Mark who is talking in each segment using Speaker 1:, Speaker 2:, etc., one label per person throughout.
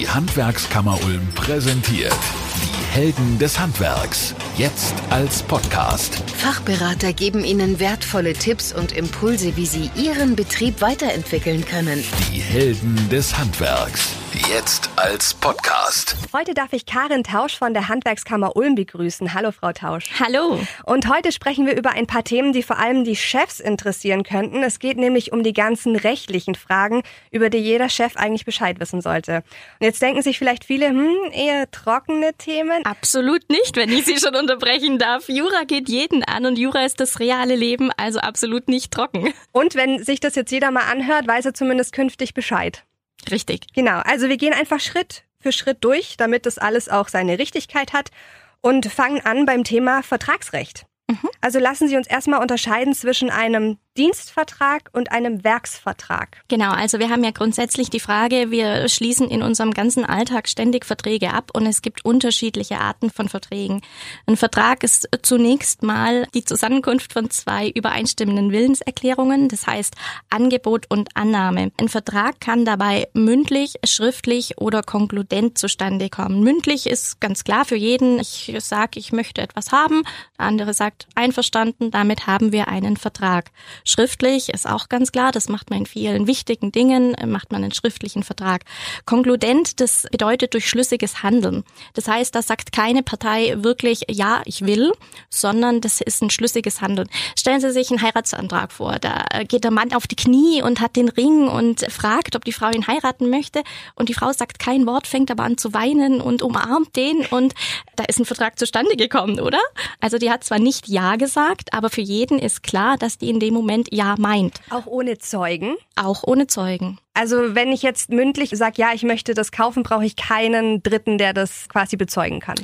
Speaker 1: Die Handwerkskammer Ulm präsentiert die Helden des Handwerks. Jetzt als Podcast.
Speaker 2: Fachberater geben Ihnen wertvolle Tipps und Impulse, wie Sie Ihren Betrieb weiterentwickeln können.
Speaker 1: Die Helden des Handwerks. Jetzt als Podcast.
Speaker 3: Heute darf ich Karin Tausch von der Handwerkskammer Ulm begrüßen. Hallo, Frau Tausch.
Speaker 4: Hallo.
Speaker 3: Und heute sprechen wir über ein paar Themen, die vor allem die Chefs interessieren könnten. Es geht nämlich um die ganzen rechtlichen Fragen, über die jeder Chef eigentlich Bescheid wissen sollte. Und jetzt denken sich vielleicht viele, hm, eher trockene Themen.
Speaker 4: Absolut nicht, wenn ich Sie schon unterbrechen darf. Jura geht jeden an und Jura ist das reale Leben, also absolut nicht trocken.
Speaker 3: Und wenn sich das jetzt jeder mal anhört, weiß er zumindest künftig Bescheid.
Speaker 4: Richtig.
Speaker 3: Genau, also wir gehen einfach Schritt für Schritt durch, damit das alles auch seine Richtigkeit hat und fangen an beim Thema Vertragsrecht. Also lassen Sie uns erstmal unterscheiden zwischen einem Dienstvertrag und einem Werksvertrag.
Speaker 4: Genau, also wir haben ja grundsätzlich die Frage, wir schließen in unserem ganzen Alltag ständig Verträge ab und es gibt unterschiedliche Arten von Verträgen. Ein Vertrag ist zunächst mal die Zusammenkunft von zwei übereinstimmenden Willenserklärungen, das heißt Angebot und Annahme. Ein Vertrag kann dabei mündlich, schriftlich oder konkludent zustande kommen. Mündlich ist ganz klar für jeden, ich sage, ich möchte etwas haben, der andere sagt einverstanden, damit haben wir einen Vertrag. Schriftlich ist auch ganz klar, das macht man in vielen wichtigen Dingen, äh, macht man einen schriftlichen Vertrag. Konkludent, das bedeutet durch schlüssiges Handeln. Das heißt, da sagt keine Partei wirklich, ja, ich will, sondern das ist ein schlüssiges Handeln. Stellen Sie sich einen Heiratsantrag vor. Da geht der Mann auf die Knie und hat den Ring und fragt, ob die Frau ihn heiraten möchte. Und die Frau sagt kein Wort, fängt aber an zu weinen und umarmt den. Und da ist ein Vertrag zustande gekommen, oder? Also die hat zwar nicht Ja gesagt, aber für jeden ist klar, dass die in dem Moment Ja meint.
Speaker 3: Auch ohne Zeugen?
Speaker 4: Auch ohne Zeugen.
Speaker 3: Also wenn ich jetzt mündlich sage, ja, ich möchte das kaufen, brauche ich keinen Dritten, der das quasi bezeugen kann.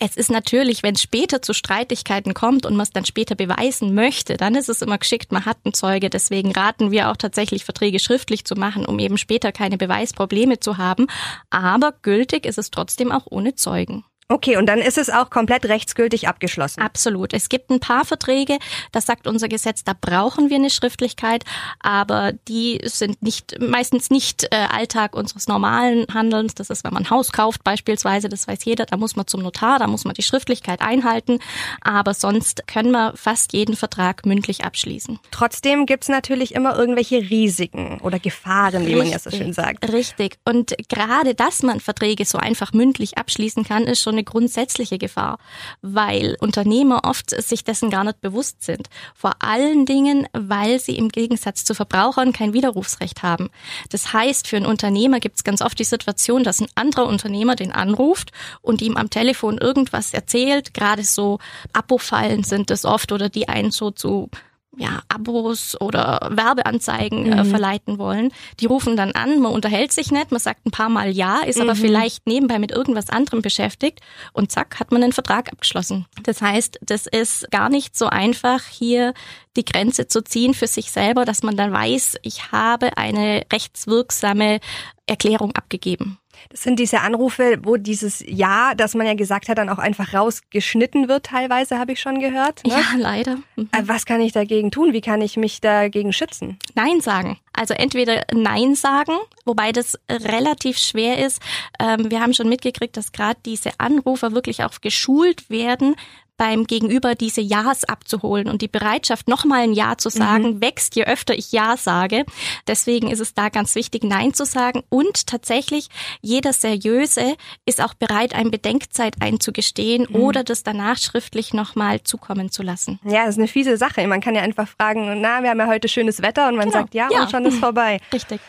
Speaker 4: Es ist natürlich, wenn es später zu Streitigkeiten kommt und man es dann später beweisen möchte, dann ist es immer geschickt, man hat einen Zeuge. Deswegen raten wir auch tatsächlich, Verträge schriftlich zu machen, um eben später keine Beweisprobleme zu haben. Aber gültig ist es trotzdem auch ohne Zeugen.
Speaker 3: Okay, und dann ist es auch komplett rechtsgültig abgeschlossen.
Speaker 4: Absolut. Es gibt ein paar Verträge, das sagt unser Gesetz, da brauchen wir eine Schriftlichkeit, aber die sind nicht meistens nicht äh, Alltag unseres normalen Handelns. Das ist, wenn man ein Haus kauft beispielsweise, das weiß jeder, da muss man zum Notar, da muss man die Schriftlichkeit einhalten, aber sonst können wir fast jeden Vertrag mündlich abschließen.
Speaker 3: Trotzdem gibt's natürlich immer irgendwelche Risiken oder Gefahren, wie richtig, man ja so schön sagt.
Speaker 4: Richtig. Und gerade, dass man Verträge so einfach mündlich abschließen kann, ist schon eine grundsätzliche Gefahr, weil Unternehmer oft sich dessen gar nicht bewusst sind. Vor allen Dingen, weil sie im Gegensatz zu Verbrauchern kein Widerrufsrecht haben. Das heißt, für einen Unternehmer gibt es ganz oft die Situation, dass ein anderer Unternehmer den anruft und ihm am Telefon irgendwas erzählt. Gerade so Abo-Fallen sind es oft oder die einen so zu ja, Abos oder Werbeanzeigen äh, mhm. verleiten wollen. Die rufen dann an, man unterhält sich nicht, man sagt ein paar Mal ja, ist mhm. aber vielleicht nebenbei mit irgendwas anderem beschäftigt und zack, hat man einen Vertrag abgeschlossen. Das heißt, das ist gar nicht so einfach, hier die Grenze zu ziehen für sich selber, dass man dann weiß, ich habe eine rechtswirksame Erklärung abgegeben.
Speaker 3: Das sind diese Anrufe, wo dieses Ja, das man ja gesagt hat, dann auch einfach rausgeschnitten wird, teilweise habe ich schon gehört.
Speaker 4: Ne? Ja, leider.
Speaker 3: Mhm. Äh, was kann ich dagegen tun? Wie kann ich mich dagegen schützen?
Speaker 4: Nein sagen. Also entweder Nein sagen, wobei das relativ schwer ist. Ähm, wir haben schon mitgekriegt, dass gerade diese Anrufer wirklich auch geschult werden, beim Gegenüber diese Ja's abzuholen und die Bereitschaft, nochmal ein Ja zu sagen, mhm. wächst, je öfter ich Ja sage. Deswegen ist es da ganz wichtig, Nein zu sagen und tatsächlich jeder Seriöse ist auch bereit, ein Bedenkzeit einzugestehen mhm. oder das danach schriftlich nochmal zukommen zu lassen.
Speaker 3: Ja, das ist eine fiese Sache. Man kann ja einfach fragen, na, wir haben ja heute schönes Wetter und man genau. sagt ja, ja und schon ist vorbei.
Speaker 4: Richtig.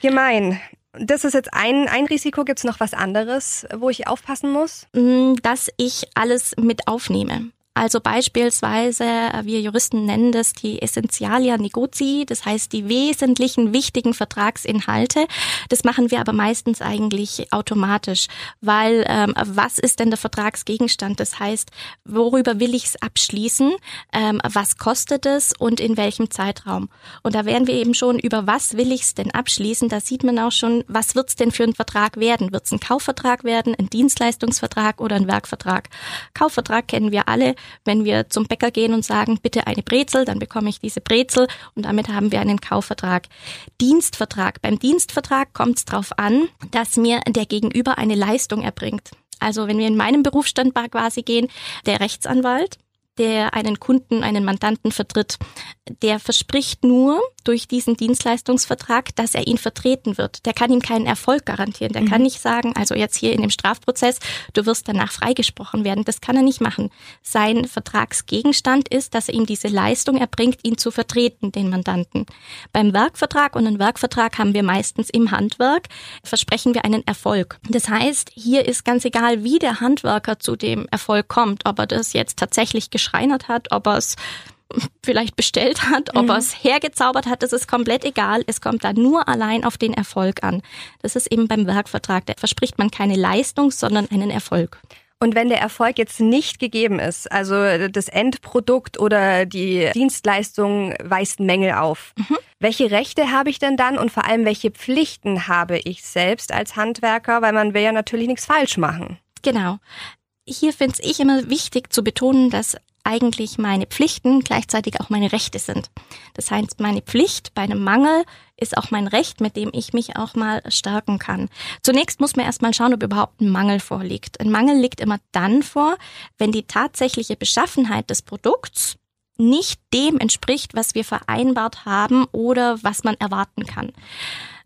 Speaker 3: Gemein. Das ist jetzt ein, ein Risiko. Gibt es noch was anderes, wo ich aufpassen muss?
Speaker 4: Mm, dass ich alles mit aufnehme. Also beispielsweise, äh, wir Juristen nennen das die Essentialia Negotii, das heißt die wesentlichen wichtigen Vertragsinhalte. Das machen wir aber meistens eigentlich automatisch, weil ähm, was ist denn der Vertragsgegenstand? Das heißt, worüber will ich es abschließen? Ähm, was kostet es und in welchem Zeitraum? Und da wären wir eben schon über was will ich es denn abschließen? Da sieht man auch schon, was wird es denn für ein Vertrag werden? Wird es ein Kaufvertrag werden, ein Dienstleistungsvertrag oder ein Werkvertrag? Kaufvertrag kennen wir alle Wenn wir zum Bäcker gehen und sagen, bitte eine Brezel, dann bekomme ich diese Brezel und damit haben wir einen Kaufvertrag. Dienstvertrag. Beim Dienstvertrag kommt es darauf an, dass mir der Gegenüber eine Leistung erbringt. Also wenn wir in meinem Berufsstand quasi gehen, der Rechtsanwalt, der einen Kunden, einen Mandanten vertritt, der verspricht nur durch diesen Dienstleistungsvertrag, dass er ihn vertreten wird. Der kann ihm keinen Erfolg garantieren. Der mhm. kann nicht sagen, also jetzt hier in dem Strafprozess, du wirst danach freigesprochen werden. Das kann er nicht machen. Sein Vertragsgegenstand ist, dass er ihm diese Leistung erbringt, ihn zu vertreten, den Mandanten. Beim Werkvertrag und einen Werkvertrag haben wir meistens im Handwerk, versprechen wir einen Erfolg. Das heißt, hier ist ganz egal, wie der Handwerker zu dem Erfolg kommt, ob er das jetzt tatsächlich geschreinert hat, ob er es vielleicht bestellt hat, ob mhm. er es hergezaubert hat, das ist komplett egal. Es kommt da nur allein auf den Erfolg an. Das ist eben beim Werkvertrag. Da verspricht man keine Leistung, sondern einen Erfolg.
Speaker 3: Und wenn der Erfolg jetzt nicht gegeben ist, also das Endprodukt oder die Dienstleistung weist Mängel auf, mhm. welche Rechte habe ich denn dann und vor allem welche Pflichten habe ich selbst als Handwerker, weil man will ja natürlich nichts falsch machen.
Speaker 4: Genau. Hier finde ich immer wichtig zu betonen, dass eigentlich meine Pflichten gleichzeitig auch meine Rechte sind. Das heißt, meine Pflicht bei einem Mangel ist auch mein Recht, mit dem ich mich auch mal stärken kann. Zunächst muss man erstmal schauen, ob überhaupt ein Mangel vorliegt. Ein Mangel liegt immer dann vor, wenn die tatsächliche Beschaffenheit des Produkts nicht dem entspricht, was wir vereinbart haben oder was man erwarten kann.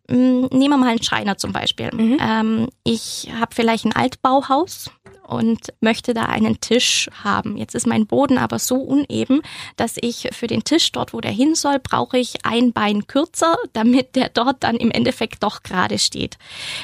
Speaker 4: Hm, nehmen wir mal einen Schreiner zum Beispiel. Mhm. Ähm, ich habe vielleicht ein Altbauhaus und möchte da einen Tisch haben. Jetzt ist mein Boden aber so uneben, dass ich für den Tisch dort, wo der hin soll, brauche ich ein Bein kürzer, damit der dort dann im Endeffekt doch gerade steht.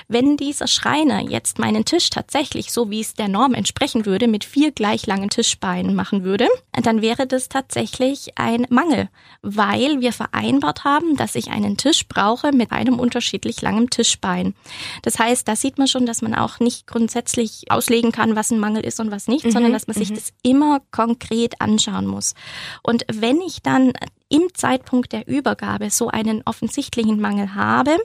Speaker 4: Wenn dieser Schreiner jetzt meinen Tisch tatsächlich, so wie es der Norm entsprechen würde, mit vier gleich langen Tischbeinen machen würde, dann wäre das tatsächlich ein Mangel, weil wir vereinbart haben, dass ich einen Tisch brauche mit einem unterschiedlich langem Tischbein. Das heißt, da sieht man schon, dass man auch nicht grundsätzlich auslegen kann, was ein Mangel ist und was nicht, mhm, sondern dass man sich mhm. das immer konkret anschauen muss. Und wenn ich dann im Zeitpunkt der Übergabe so einen offensichtlichen Mangel habe,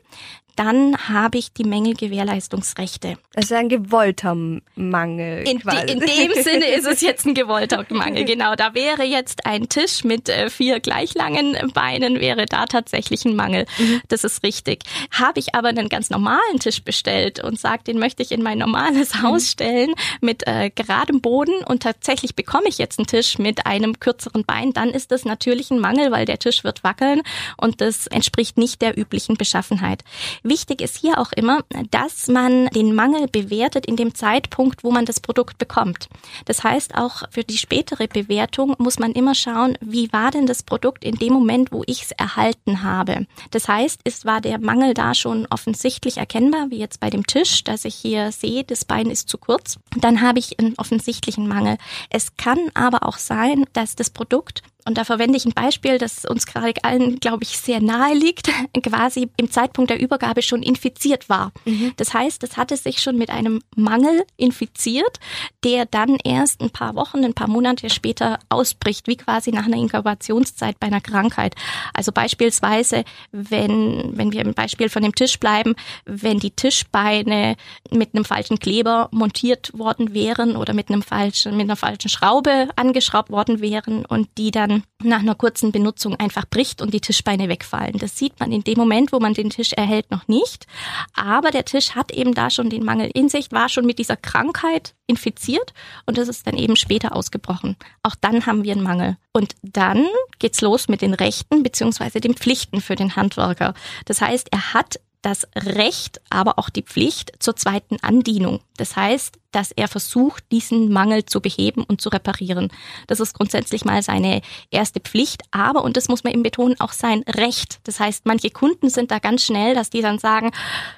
Speaker 4: dann habe ich die Mängelgewährleistungsrechte.
Speaker 3: Das ist ein gewollter Mangel.
Speaker 4: In, die, in, dem Sinne ist es jetzt ein gewollter Mangel, genau. Da wäre jetzt ein Tisch mit äh, vier gleich langen Beinen, wäre da tatsächlich ein Mangel. Mhm. Das ist richtig. Habe ich aber einen ganz normalen Tisch bestellt und sage, den möchte ich in mein normales mhm. Haus stellen mit äh, geradem Boden und tatsächlich bekomme ich jetzt einen Tisch mit einem kürzeren Bein, dann ist das natürlich ein Mangel, weil der Tisch wird wackeln und das entspricht nicht der üblichen Beschaffenheit. Wichtig ist hier auch immer, dass man den Mangel bewertet in dem Zeitpunkt, wo man das Produkt bekommt. Das heißt, auch für die spätere Bewertung muss man immer schauen, wie war denn das Produkt in dem Moment, wo ich es erhalten habe. Das heißt, ist, war der Mangel da schon offensichtlich erkennbar, wie jetzt bei dem Tisch, dass ich hier sehe, das Bein ist zu kurz. Dann habe ich einen offensichtlichen Mangel. Es kann aber auch sein, dass das Produkt und da verwende ich ein Beispiel, das uns gerade allen, glaube ich, sehr nahe liegt, quasi im Zeitpunkt der Übergabe schon infiziert war. Mhm. Das heißt, es hatte sich schon mit einem Mangel infiziert, der dann erst ein paar Wochen, ein paar Monate später ausbricht, wie quasi nach einer Inkubationszeit bei einer Krankheit. Also beispielsweise, wenn, wenn wir im Beispiel von dem Tisch bleiben, wenn die Tischbeine mit einem falschen Kleber montiert worden wären oder mit einem falschen, mit einer falschen Schraube angeschraubt worden wären und die dann dann nach einer kurzen Benutzung einfach bricht und die Tischbeine wegfallen. Das sieht man in dem Moment, wo man den Tisch erhält, noch nicht. Aber der Tisch hat eben da schon den Mangel in sich, war schon mit dieser Krankheit infiziert und das ist dann eben später ausgebrochen. Auch dann haben wir einen Mangel. Und dann geht's los mit den Rechten beziehungsweise den Pflichten für den Handwerker. Das heißt, er hat das Recht, aber auch die Pflicht zur zweiten Andienung. Das heißt, dass er versucht, diesen Mangel zu beheben und zu reparieren. Das ist grundsätzlich mal seine erste Pflicht, aber, und das muss man eben betonen, auch sein Recht. Das heißt, manche Kunden sind da ganz schnell, dass die dann sagen,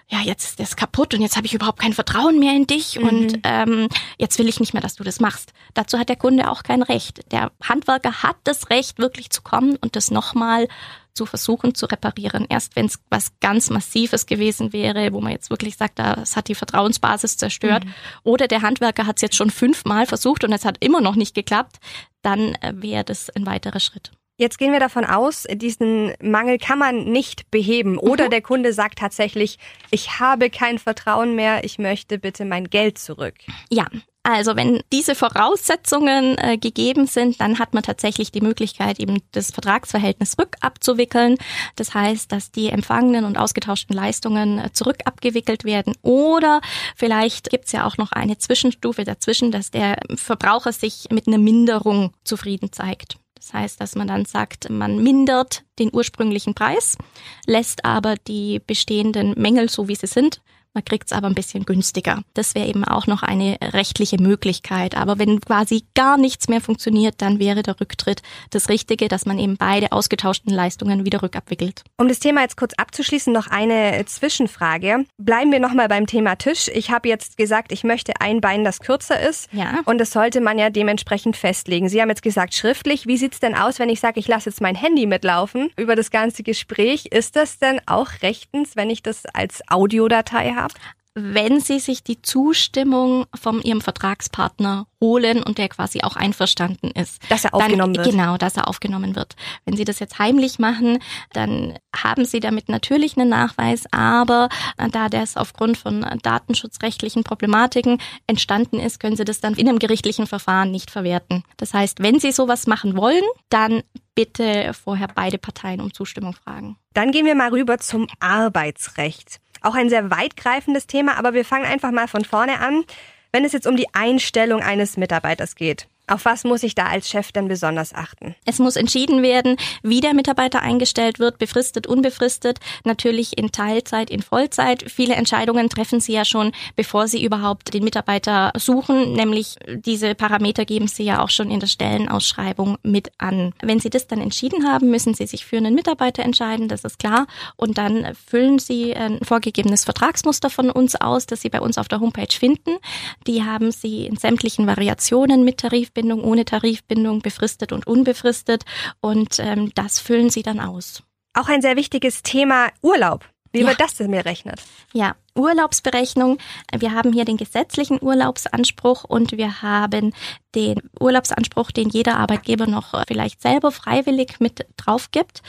Speaker 4: ja, jetzt ist das kaputt und jetzt habe ich überhaupt kein Vertrauen mehr in dich mhm. und ähm, jetzt will ich nicht mehr, dass du das machst. Dazu hat der Kunde auch kein Recht. Der Handwerker hat das Recht, wirklich zu kommen und das nochmal zu versuchen zu reparieren. Erst wenn es was ganz Massives gewesen wäre, wo man jetzt wirklich sagt, das hat die Vertrauensbasis zerstört, mhm. oder der Handwerker hat es jetzt schon fünfmal versucht und es hat immer noch nicht geklappt, dann äh, wäre das ein weiterer Schritt.
Speaker 3: Jetzt gehen wir davon aus, diesen Mangel kann man nicht beheben. Oder mhm. der Kunde sagt tatsächlich, ich habe kein Vertrauen mehr, ich möchte bitte mein Geld zurück.
Speaker 4: Ja, also wenn diese Voraussetzungen äh, gegeben sind, dann hat man tatsächlich die Möglichkeit, eben das Vertragsverhältnis rückabzuwickeln. Das heißt, dass die empfangenen und ausgetauschten Leistungen äh, zurückabgewickelt werden. Oder vielleicht gibt es ja auch noch eine Zwischenstufe dazwischen, dass der Verbraucher sich mit einer Minderung zufrieden zeigt. Das heißt, dass man dann sagt, man mindert den ursprünglichen Preis, lässt aber die bestehenden Mängel so wie sie sind man kriegt es aber ein bisschen günstiger. Das wäre eben auch noch eine rechtliche Möglichkeit. Aber wenn quasi gar nichts mehr funktioniert, dann wäre der Rücktritt das Richtige, dass man eben beide ausgetauschten Leistungen wieder rückabwickelt.
Speaker 3: Um das Thema jetzt kurz abzuschließen, noch eine Zwischenfrage. Bleiben wir nochmal beim Thema Tisch. Ich habe jetzt gesagt, ich möchte ein Bein, das kürzer ist. Ja. Und das sollte man ja dementsprechend festlegen. Sie haben jetzt gesagt, schriftlich. Wie sieht's denn aus, wenn ich sage, ich lasse jetzt mein Handy mitlaufen über das ganze Gespräch? Ist das denn auch rechtens, wenn ich das als Audiodatei habe?
Speaker 4: Habe, wenn sie sich die Zustimmung von ihrem Vertragspartner holen und der quasi auch einverstanden ist.
Speaker 3: Dass er aufgenommen
Speaker 4: dann,
Speaker 3: wird.
Speaker 4: Genau, dass er aufgenommen wird. Wenn sie das jetzt heimlich machen, dann haben sie damit natürlich einen Nachweis, aber da das aufgrund von datenschutzrechtlichen Problematiken entstanden ist, können sie das dann in einem gerichtlichen Verfahren nicht verwerten. Das heißt, wenn sie sowas machen wollen, dann bitte vorher beide Parteien um Zustimmung fragen.
Speaker 3: Dann gehen wir mal rüber zum Arbeitsrecht. Auch ein sehr weitgreifendes Thema, aber wir fangen einfach mal von vorne an. Wenn es jetzt um die Einstellung eines Mitarbeiters geht, auf was muss ich da als Chef denn besonders achten?
Speaker 4: Es muss entschieden werden, wie der Mitarbeiter eingestellt wird, befristet, unbefristet, natürlich in Teilzeit, in Vollzeit. Viele Entscheidungen treffen Sie ja schon, bevor Sie überhaupt den Mitarbeiter suchen, nämlich diese Parameter geben Sie ja auch schon in der Stellenausschreibung mit an. Wenn Sie das dann entschieden haben, müssen Sie sich für einen Mitarbeiter entscheiden, das ist klar, und dann füllen Sie ein vorgegebenes Vertragsmuster von uns aus, das Sie bei uns auf der Homepage finden. Die haben Sie in sämtlichen Variationen mit Tarif Tarifbindung, ohne Tarifbindung, befristet und unbefristet. Und ähm, das füllen sie dann aus.
Speaker 3: Auch ein sehr wichtiges Thema Urlaub. Wie ja. wird das denn mir rechnet?
Speaker 4: Ja, Urlaubsberechnung. Wir haben hier den gesetzlichen Urlaubsanspruch und wir haben den Urlaubsanspruch, den jeder Arbeitgeber noch vielleicht selber freiwillig mit drauf gibt.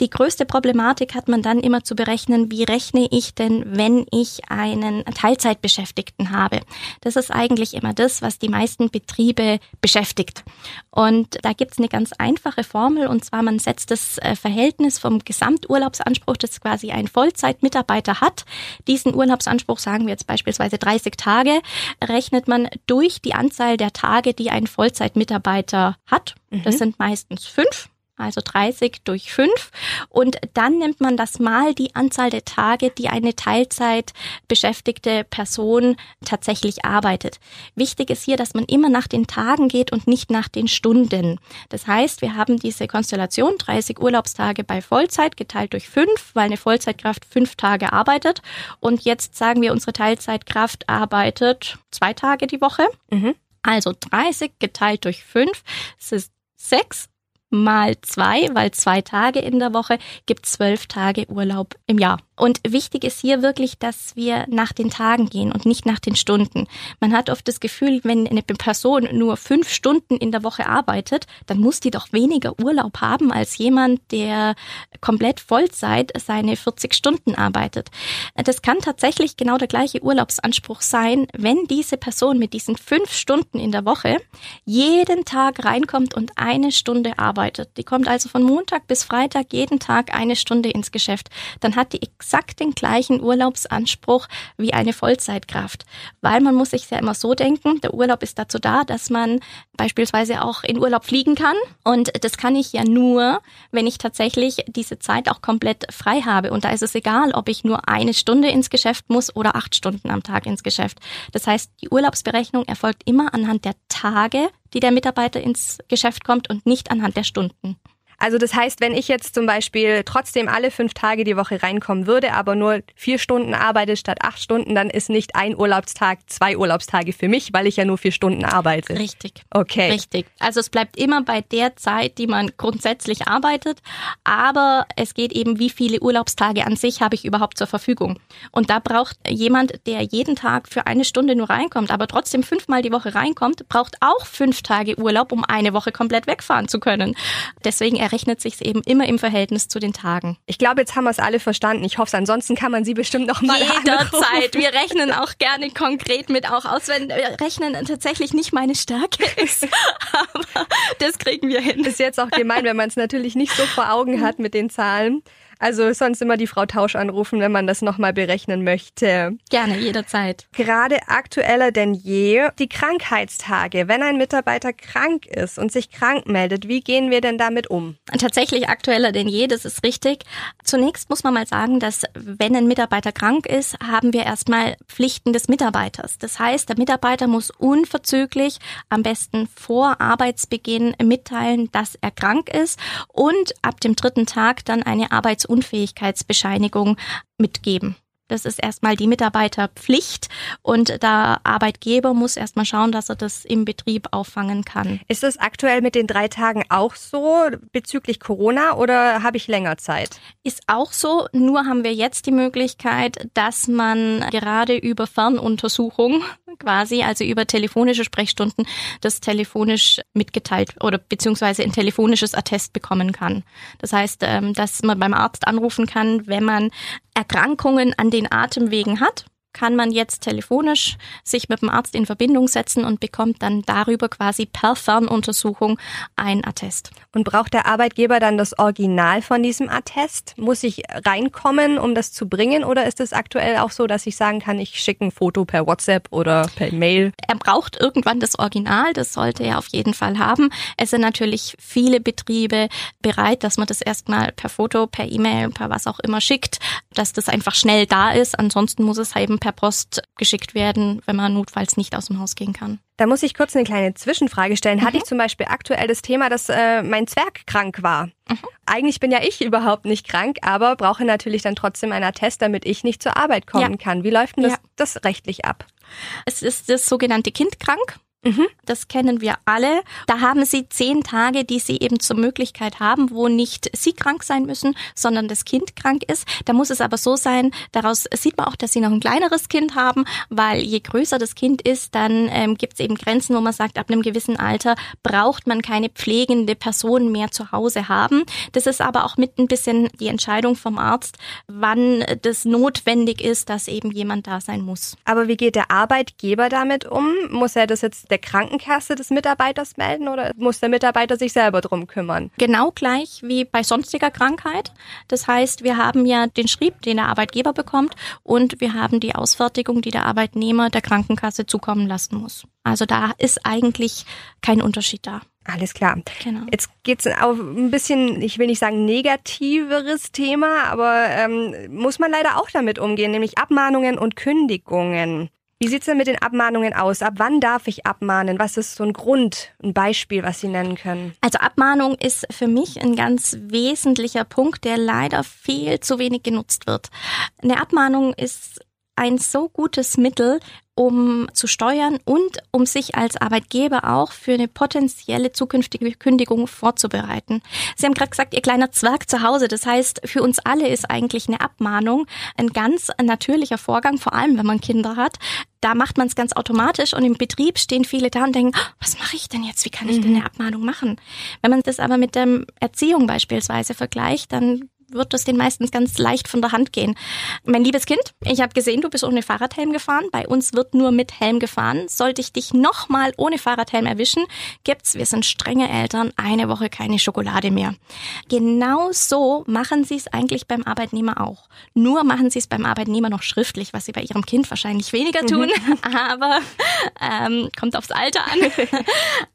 Speaker 4: Die größte Problematik hat man dann immer zu berechnen, wie rechne ich denn, wenn ich einen Teilzeitbeschäftigten habe. Das ist eigentlich immer das, was die meisten Betriebe beschäftigt. Und da gibt es eine ganz einfache Formel und zwar man setzt das äh, Verhältnis vom Gesamturlaubsanspruch, das quasi ein Vollzeitmitarbeiter hat, diesen Urlaub Urlaubsanspruch, sagen wir jetzt beispielsweise 30 Tage, rechnet man durch die Anzahl der Tage, die ein Vollzeitmitarbeiter hat. Das mhm. sind meistens fünf also 30 durch 5. Und dann nimmt man das mal die Anzahl der Tage, die eine Teilzeit beschäftigte Person tatsächlich arbeitet. Wichtig ist hier, dass man immer nach den Tagen geht und nicht nach den Stunden. Das heißt, wir haben diese Konstellation 30 Urlaubstage bei Vollzeit geteilt durch 5, weil eine Vollzeitkraft fünf Tage arbeitet. Und jetzt sagen wir, unsere Teilzeitkraft arbeitet zwei Tage die Woche. Mhm. Also 30 geteilt durch 5, das ist 6 mal zwei, weil zwei Tage in der Woche gibt zwölf Tage Urlaub im Jahr. Und wichtig ist hier wirklich, dass wir nach den Tagen gehen und nicht nach den Stunden. Man hat oft das Gefühl, wenn eine Person nur fünf Stunden in der Woche arbeitet, dann muss die doch weniger Urlaub haben als jemand, der komplett Vollzeit seine 40 Stunden arbeitet. Das kann tatsächlich genau der gleiche Urlaubsanspruch sein, wenn diese Person mit diesen fünf Stunden in der Woche jeden Tag reinkommt und eine Stunde arbeitet. Die kommt also von Montag bis Freitag jeden Tag eine Stunde ins Geschäft. Dann hat die exakt den gleichen Urlaubsanspruch wie eine Vollzeitkraft. Weil man muss sich ja immer so denken, der Urlaub ist dazu da, dass man beispielsweise auch in Urlaub fliegen kann. Und das kann ich ja nur, wenn ich tatsächlich diese Zeit auch komplett frei habe. Und da ist es egal, ob ich nur eine Stunde ins Geschäft muss oder acht Stunden am Tag ins Geschäft. Das heißt, die Urlaubsberechnung erfolgt immer anhand der Tage, die der Mitarbeiter ins Geschäft kommt und nicht anhand der Stunden.
Speaker 3: Also das heißt, wenn ich jetzt zum Beispiel trotzdem alle fünf Tage die Woche reinkommen würde, aber nur vier Stunden arbeite statt acht Stunden, dann ist nicht ein Urlaubstag zwei Urlaubstage für mich, weil ich ja nur vier Stunden arbeite.
Speaker 4: Richtig.
Speaker 3: Okay.
Speaker 4: Richtig. Also es bleibt immer bei der Zeit, die man grundsätzlich arbeitet, aber es geht eben, wie viele Urlaubstage an sich habe ich überhaupt zur Verfügung. Und da braucht jemand, der jeden Tag für eine Stunde nur reinkommt, aber trotzdem fünfmal die Woche reinkommt, braucht auch fünf Tage Urlaub, um eine Woche komplett wegfahren zu können. Deswegen errechnet sich eben immer im Verhältnis zu den Tagen.
Speaker 3: Ich glaube, jetzt haben wir es alle verstanden. Ich hoffe, ansonsten kann man sie bestimmt noch mal
Speaker 4: Jederzeit. Wir rechnen auch gerne konkret mit auch aus, wenn Rechnen tatsächlich nicht meine Stärke ist. Aber das kriegen wir hin.
Speaker 3: Ist jetzt auch gemein, wenn man es natürlich nicht so vor Augen hat mit den Zahlen. Also sonst immer die Frau Tausch anrufen, wenn man das nochmal berechnen möchte.
Speaker 4: Gerne, jederzeit.
Speaker 3: Gerade aktueller denn je die Krankheitstage. Wenn ein Mitarbeiter krank ist und sich krank meldet, wie gehen wir denn damit um?
Speaker 4: Tatsächlich aktueller denn je, das ist richtig. Zunächst muss man mal sagen, dass wenn ein Mitarbeiter krank ist, haben wir erstmal Pflichten des Mitarbeiters. Das heißt, der Mitarbeiter muss unverzüglich, am besten vor Arbeitsbeginn mitteilen, dass er krank ist und ab dem dritten Tag dann eine Arbeits Unfähigkeitsbescheinigung mitgeben. Das ist erstmal die Mitarbeiterpflicht und der Arbeitgeber muss erstmal schauen, dass er das im Betrieb auffangen kann.
Speaker 3: Ist das aktuell mit den drei Tagen auch so bezüglich Corona oder habe ich länger Zeit?
Speaker 4: Ist auch so, nur haben wir jetzt die Möglichkeit, dass man gerade über Fernuntersuchung quasi, also über telefonische Sprechstunden, das telefonisch mitgeteilt oder beziehungsweise ein telefonisches Attest bekommen kann. Das heißt, ähm, dass man beim Arzt anrufen kann, wenn man Erkrankungen an den Atemwegen hat kann man jetzt telefonisch sich mit dem Arzt in Verbindung setzen und bekommt dann darüber quasi per Fernuntersuchung ein Attest.
Speaker 3: Und braucht der Arbeitgeber dann das Original von diesem Attest? Muss ich reinkommen, um das zu bringen? Oder ist es aktuell auch so, dass ich sagen kann, ich schicke ein Foto per WhatsApp oder per Mail?
Speaker 4: Er braucht irgendwann das Original, das sollte er auf jeden Fall haben. Es sind natürlich viele Betriebe bereit, dass man das erstmal per Foto, per E-Mail, per was auch immer schickt, dass das einfach schnell da ist. Ansonsten muss es eben per Post geschickt werden, wenn man notfalls nicht aus dem Haus gehen kann.
Speaker 3: Da muss ich kurz eine kleine Zwischenfrage stellen. Mhm. Hatte ich zum Beispiel aktuell das Thema, dass äh, mein Zwerg krank war? Mhm. Eigentlich bin ja ich überhaupt nicht krank, aber brauche natürlich dann trotzdem einen Attest, damit ich nicht zur Arbeit kommen ja. kann. Wie läuft denn das, ja. das rechtlich ab?
Speaker 4: Es ist das sogenannte Kind krank. Mhm. Das kennen wir alle. Da haben Sie zehn Tage, die Sie eben zur Möglichkeit haben, wo nicht Sie krank sein müssen, sondern das Kind krank ist. Da muss es aber so sein, daraus sieht man auch, dass Sie noch ein kleineres Kind haben, weil je größer das Kind ist, dann ähm, gibt es eben Grenzen, wo man sagt, ab einem gewissen Alter braucht man keine pflegende Person mehr zu Hause haben. Das ist aber auch mit ein bisschen die Entscheidung vom Arzt, wann das notwendig ist, dass eben jemand da sein muss.
Speaker 3: Aber wie geht der Arbeitgeber damit um? Muss er das jetzt der Krankenkasse des Mitarbeiters melden oder muss der Mitarbeiter sich selber drum kümmern?
Speaker 4: Genau gleich wie bei sonstiger Krankheit. Das heißt, wir haben ja den Schrieb, den der Arbeitgeber bekommt und wir haben die Ausfertigung, die der Arbeitnehmer der Krankenkasse zukommen lassen muss. Also da ist eigentlich kein Unterschied da.
Speaker 3: Alles klar. Genau. Jetzt geht's auf ein bisschen, ich will nicht sagen negativeres Thema, aber ähm, muss man leider auch damit umgehen, nämlich Abmahnungen und Kündigungen. Wie sieht's denn mit den Abmahnungen aus? Ab wann darf ich abmahnen? Was ist so ein Grund, ein Beispiel, was Sie nennen können?
Speaker 4: Also Abmahnung ist für mich ein ganz wesentlicher Punkt, der leider viel zu wenig genutzt wird. Eine Abmahnung ist ein so gutes Mittel, um zu steuern und um sich als Arbeitgeber auch für eine potenzielle zukünftige Kündigung vorzubereiten. Sie haben gerade gesagt, Ihr kleiner Zwerg zu Hause. Das heißt, für uns alle ist eigentlich eine Abmahnung ein ganz natürlicher Vorgang, vor allem wenn man Kinder hat. Da macht man es ganz automatisch und im Betrieb stehen viele da und denken, oh, was mache ich denn jetzt? Wie kann ich denn mhm. eine Abmahnung machen? Wenn man das aber mit der Erziehung beispielsweise vergleicht, dann wird es den meistens ganz leicht von der Hand gehen. Mein liebes Kind, ich habe gesehen, du bist ohne Fahrradhelm gefahren. Bei uns wird nur mit Helm gefahren. Sollte ich dich nochmal ohne Fahrradhelm erwischen, gibt's, wir sind strenge Eltern, eine Woche keine Schokolade mehr. Genau so machen sie es eigentlich beim Arbeitnehmer auch. Nur machen sie es beim Arbeitnehmer noch schriftlich, was sie bei ihrem Kind wahrscheinlich weniger tun, mhm. aber ähm, kommt aufs Alter an.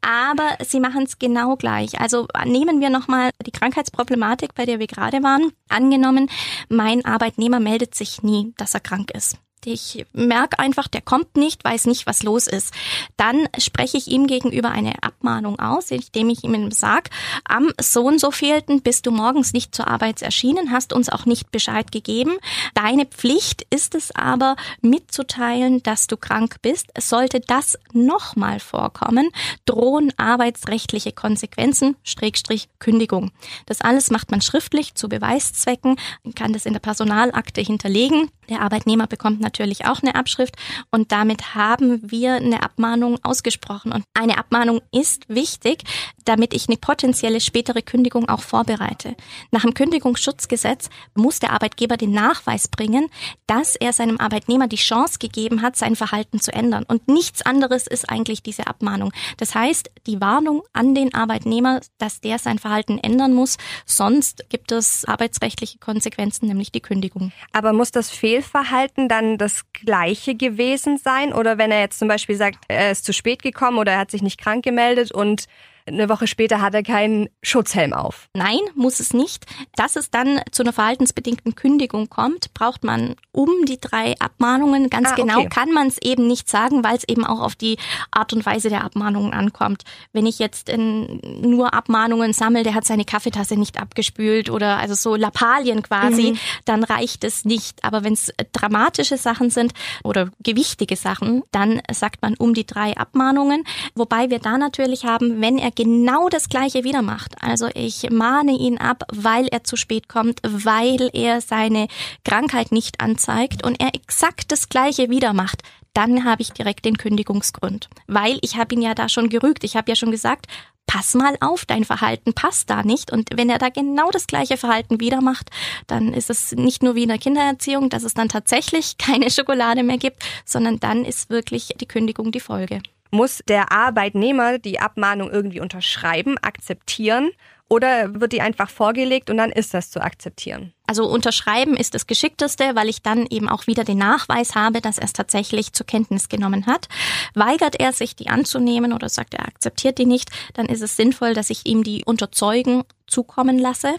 Speaker 4: aber sie machen es genau gleich. Also nehmen wir nochmal die Krankheitsproblematik, bei der wir gerade waren. Angenommen, mein Arbeitnehmer meldet sich nie, dass er krank ist. Ich merke einfach, der kommt nicht, weiß nicht, was los ist. Dann spreche ich ihm gegenüber eine Abmahnung aus, indem ich ihm sage, am so und so fehlten bist du morgens nicht zur Arbeit erschienen, hast uns auch nicht Bescheid gegeben. Deine Pflicht ist es aber, mitzuteilen, dass du krank bist. Sollte das nochmal vorkommen, drohen arbeitsrechtliche Konsequenzen, Schrägstrich Kündigung. Das alles macht man schriftlich zu Beweiszwecken, kann das in der Personalakte hinterlegen. Der Arbeitnehmer bekommt natürlich auch eine Abschrift und damit haben wir eine Abmahnung ausgesprochen. Und eine Abmahnung ist wichtig, damit ich eine potenzielle spätere Kündigung auch vorbereite. Nach dem Kündigungsschutzgesetz muss der Arbeitgeber den Nachweis bringen, dass er seinem Arbeitnehmer die Chance gegeben hat, sein Verhalten zu ändern. Und nichts anderes ist eigentlich diese Abmahnung. Das heißt, die Warnung an den Arbeitnehmer, dass der sein Verhalten ändern muss, sonst gibt es arbeitsrechtliche Konsequenzen, nämlich die Kündigung.
Speaker 3: Aber muss das Fehlverhalten dann das gleiche gewesen sein? Oder wenn er jetzt zum Beispiel sagt, er ist zu spät gekommen oder er hat sich nicht krank gemeldet und eine Woche später hat er keinen Schutzhelm auf.
Speaker 4: Nein, muss es nicht. Dass es dann zu einer verhaltensbedingten Kündigung kommt, braucht man um die drei Abmahnungen. Ganz ah, genau okay. kann man es eben nicht sagen, weil es eben auch auf die Art und Weise der Abmahnungen ankommt. Wenn ich jetzt in, nur Abmahnungen sammle, der hat seine Kaffeetasse nicht abgespült oder also so Lappalien quasi, mhm. dann reicht es nicht. Aber wenn es dramatische Sachen sind oder gewichtige Sachen, dann sagt man um die drei Abmahnungen. Wobei wir da natürlich haben, wenn er genau das Gleiche wieder macht. Also ich mahne ihn ab, weil er zu spät kommt, weil er seine Krankheit nicht anzeigt und er exakt das Gleiche wieder macht dann habe ich direkt den Kündigungsgrund. Weil ich habe ihn ja da schon gerügt. Ich habe ja schon gesagt, pass mal auf, dein Verhalten passt da nicht. Und wenn er da genau das gleiche Verhalten wieder macht, dann ist es nicht nur wie in der Kindererziehung, dass es dann tatsächlich keine Schokolade mehr gibt, sondern dann ist wirklich die Kündigung die Folge.
Speaker 3: Muss der Arbeitnehmer die Abmahnung irgendwie unterschreiben, akzeptieren oder wird die einfach vorgelegt und dann ist das zu akzeptieren?
Speaker 4: Also unterschreiben ist das Geschickteste, weil ich dann eben auch wieder den Nachweis habe, dass er es tatsächlich zur Kenntnis genommen hat. Weigert er sich, die anzunehmen oder sagt, er akzeptiert die nicht, dann ist es sinnvoll, dass ich ihm die unterzeugen zukommen lasse.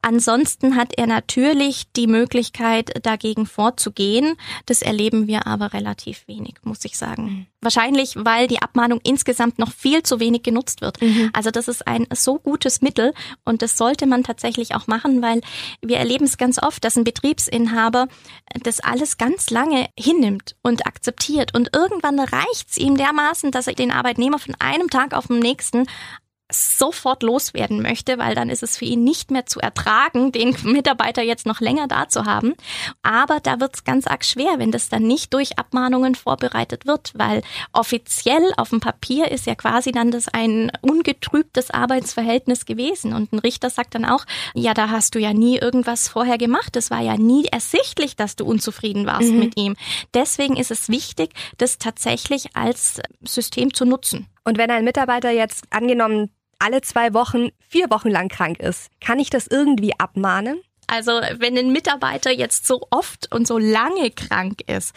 Speaker 4: Ansonsten hat er natürlich die Möglichkeit, dagegen vorzugehen. Das erleben wir aber relativ wenig, muss ich sagen. Mhm. Wahrscheinlich, weil die Abmahnung insgesamt noch viel zu wenig genutzt wird. Mhm. Also das ist ein so gutes Mittel und das sollte man tatsächlich auch machen, weil wir erleben es ganz oft, dass ein Betriebsinhaber das alles ganz lange hinnimmt und akzeptiert. Und irgendwann reicht es ihm dermaßen, dass er den Arbeitnehmer von einem Tag auf den nächsten sofort loswerden möchte, weil dann ist es für ihn nicht mehr zu ertragen, den Mitarbeiter jetzt noch länger da zu haben. Aber da wird es ganz arg schwer, wenn das dann nicht durch Abmahnungen vorbereitet wird, weil offiziell auf dem Papier ist ja quasi dann das ein ungetrübtes Arbeitsverhältnis gewesen. Und ein Richter sagt dann auch, ja, da hast du ja nie irgendwas vorher gemacht. Es war ja nie ersichtlich, dass du unzufrieden warst mhm. mit ihm. Deswegen ist es wichtig, das tatsächlich als System zu nutzen.
Speaker 3: Und wenn ein Mitarbeiter jetzt angenommen alle zwei Wochen vier Wochen lang krank ist, kann ich das irgendwie abmahnen?
Speaker 4: Also wenn ein Mitarbeiter jetzt so oft und so lange krank ist,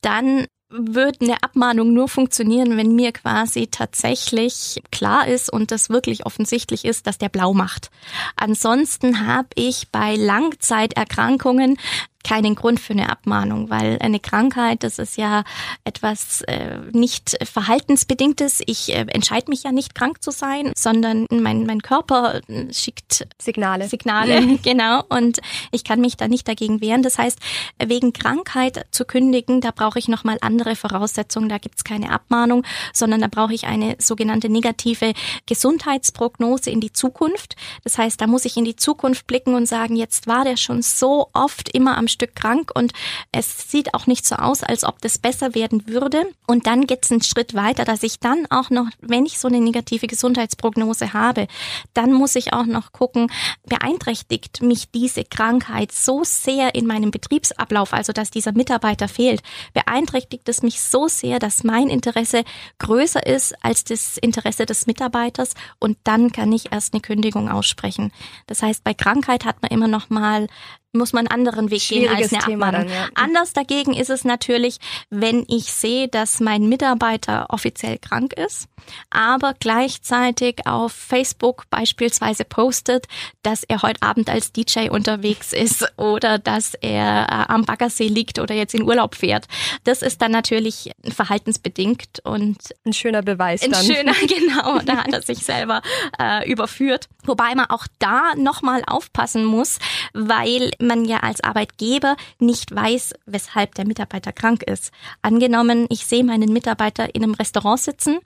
Speaker 4: dann würde eine Abmahnung nur funktionieren, wenn mir quasi tatsächlich klar ist und das wirklich offensichtlich ist, dass der blau macht. Ansonsten habe ich bei Langzeiterkrankungen keinen Grund für eine Abmahnung, weil eine Krankheit, das ist ja etwas äh, nicht verhaltensbedingtes. Ich äh, entscheide mich ja nicht krank zu sein, sondern mein, mein Körper äh, schickt
Speaker 3: Signale.
Speaker 4: Signale, genau. Und ich kann mich da nicht dagegen wehren. Das heißt, wegen Krankheit zu kündigen, da brauche ich nochmal andere Voraussetzungen. Da gibt's keine Abmahnung, sondern da brauche ich eine sogenannte negative Gesundheitsprognose in die Zukunft. Das heißt, da muss ich in die Zukunft blicken und sagen, jetzt war der schon so oft immer am Stück krank und es sieht auch nicht so aus, als ob das besser werden würde. Und dann geht es einen Schritt weiter, dass ich dann auch noch, wenn ich so eine negative Gesundheitsprognose habe, dann muss ich auch noch gucken, beeinträchtigt mich diese Krankheit so sehr in meinem Betriebsablauf, also dass dieser Mitarbeiter fehlt, beeinträchtigt es mich so sehr, dass mein Interesse größer ist als das Interesse des Mitarbeiters und dann kann ich erst eine Kündigung aussprechen. Das heißt, bei Krankheit hat man immer noch mal muss man einen anderen Weg gehen als eine Thema Abmahnung. Dann, ja. Anders dagegen ist es natürlich, wenn ich sehe, dass mein Mitarbeiter offiziell krank ist, aber gleichzeitig auf Facebook beispielsweise postet, dass er heute Abend als DJ unterwegs ist oder dass er äh, am Baggersee liegt oder jetzt in Urlaub fährt. Das ist dann natürlich verhaltensbedingt und
Speaker 3: ein schöner Beweis
Speaker 4: ein
Speaker 3: dann.
Speaker 4: schöner, genau, da hat er sich selber äh, überführt. Wobei man auch da nochmal aufpassen muss, weil man ja als Arbeitgeber nicht weiß, weshalb der Mitarbeiter krank ist. Angenommen, ich sehe meinen Mitarbeiter in einem Restaurant sitzen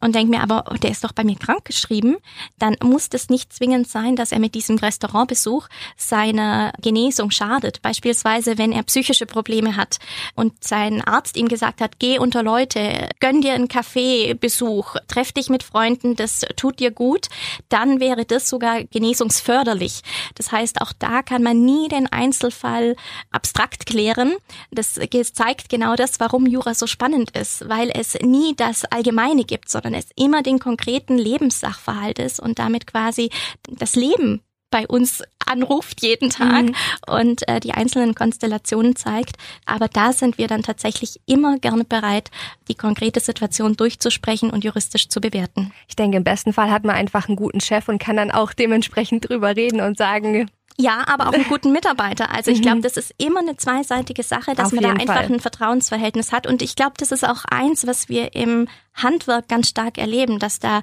Speaker 4: und denke mir aber, der ist doch bei mir krank geschrieben, dann muss das nicht zwingend sein, dass er mit diesem Restaurantbesuch seiner Genesung schadet. Beispielsweise, wenn er psychische Probleme hat und sein Arzt ihm gesagt hat, geh unter Leute, gönn dir einen Kaffeebesuch, treff dich mit Freunden, das tut dir gut, dann wäre das sogar genesungsförderlich. Das heißt, auch da kann man nie den Einzelfall abstrakt klären. Das zeigt genau das, warum Jura so spannend ist, weil es nie das Allgemeine gibt, sondern es immer den konkreten Lebenssachverhalt ist und damit quasi das Leben bei uns anruft jeden Tag mhm. und äh, die einzelnen Konstellationen zeigt. Aber da sind wir dann tatsächlich immer gerne bereit, die konkrete Situation durchzusprechen und juristisch zu bewerten.
Speaker 3: Ich denke, im besten Fall hat man einfach einen guten Chef und kann dann auch dementsprechend drüber reden und sagen,
Speaker 4: ja, aber auch einen guten Mitarbeiter. Also ich glaube, mhm. das ist immer eine zweiseitige Sache, dass Auf man da einfach Fall. ein Vertrauensverhältnis hat. Und ich glaube, das ist auch eins, was wir im Handwerk ganz stark erleben, dass da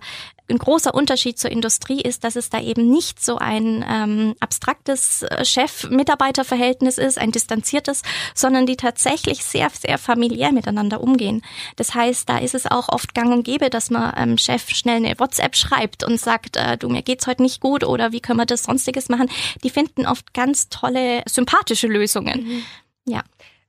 Speaker 4: ein großer Unterschied zur Industrie ist, dass es da eben nicht so ein ähm, abstraktes äh, Chef-Mitarbeiter-Verhältnis ist, ein distanziertes, sondern die tatsächlich sehr, sehr familiär miteinander umgehen. Das heißt, da ist es auch oft gang und gäbe, dass man ähm, Chef schnell eine WhatsApp schreibt und sagt, äh, du, mir geht's heute nicht gut oder wie können wir das sonstiges machen. Die finden oft ganz tolle, sympathische Lösungen. Mhm. Ja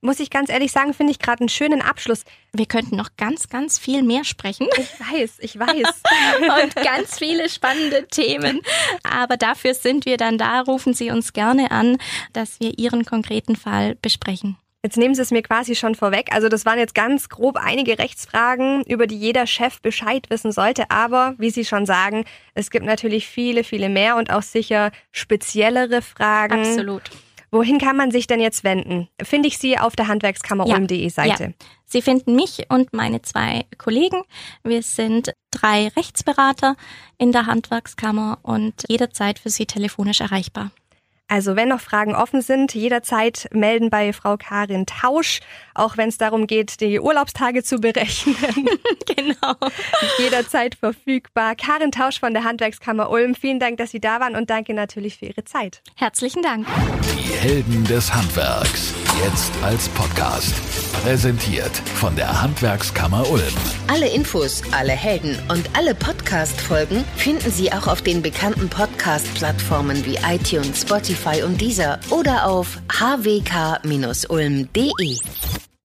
Speaker 3: muss ich ganz ehrlich sagen, finde ich gerade einen schönen Abschluss.
Speaker 4: Wir könnten noch ganz, ganz viel mehr sprechen.
Speaker 3: Ich weiß, ich weiß.
Speaker 4: Und ganz viele spannende Themen. Aber dafür sind wir dann da. Rufen Sie uns gerne an, dass wir Ihren konkreten Fall besprechen.
Speaker 3: Jetzt nehmen Sie es mir quasi schon vorweg. Also das waren jetzt ganz grob einige Rechtsfragen, über die jeder Chef Bescheid wissen sollte. Aber wie Sie schon sagen, es gibt natürlich viele, viele mehr und auch sicher speziellere Fragen.
Speaker 4: Absolut.
Speaker 3: Wohin kann man sich denn jetzt wenden? Finde ich Sie auf der handwerkskammerulm.de Seite. Ja.
Speaker 4: Sie finden mich und meine zwei Kollegen. Wir sind drei Rechtsberater in der Handwerkskammer und jederzeit für Sie telefonisch erreichbar.
Speaker 3: Also wenn noch Fragen offen sind, jederzeit melden bei Frau Karin Tausch, auch wenn es darum geht, die Urlaubstage zu berechnen.
Speaker 4: genau.
Speaker 3: jederzeit verfügbar. Karin Tausch von der Handwerkskammer Ulm, vielen Dank, dass Sie da waren und danke natürlich für Ihre Zeit.
Speaker 4: Herzlichen Dank.
Speaker 1: Die Helden des Handwerks, jetzt als Podcast. Präsentiert von der Handwerkskammer Ulm.
Speaker 2: Alle Infos, alle Helden und alle Podcast-Folgen finden Sie auch auf den bekannten Podcast-Plattformen wie iTunes, Spotify und dieser oder auf hwk-ulm.de.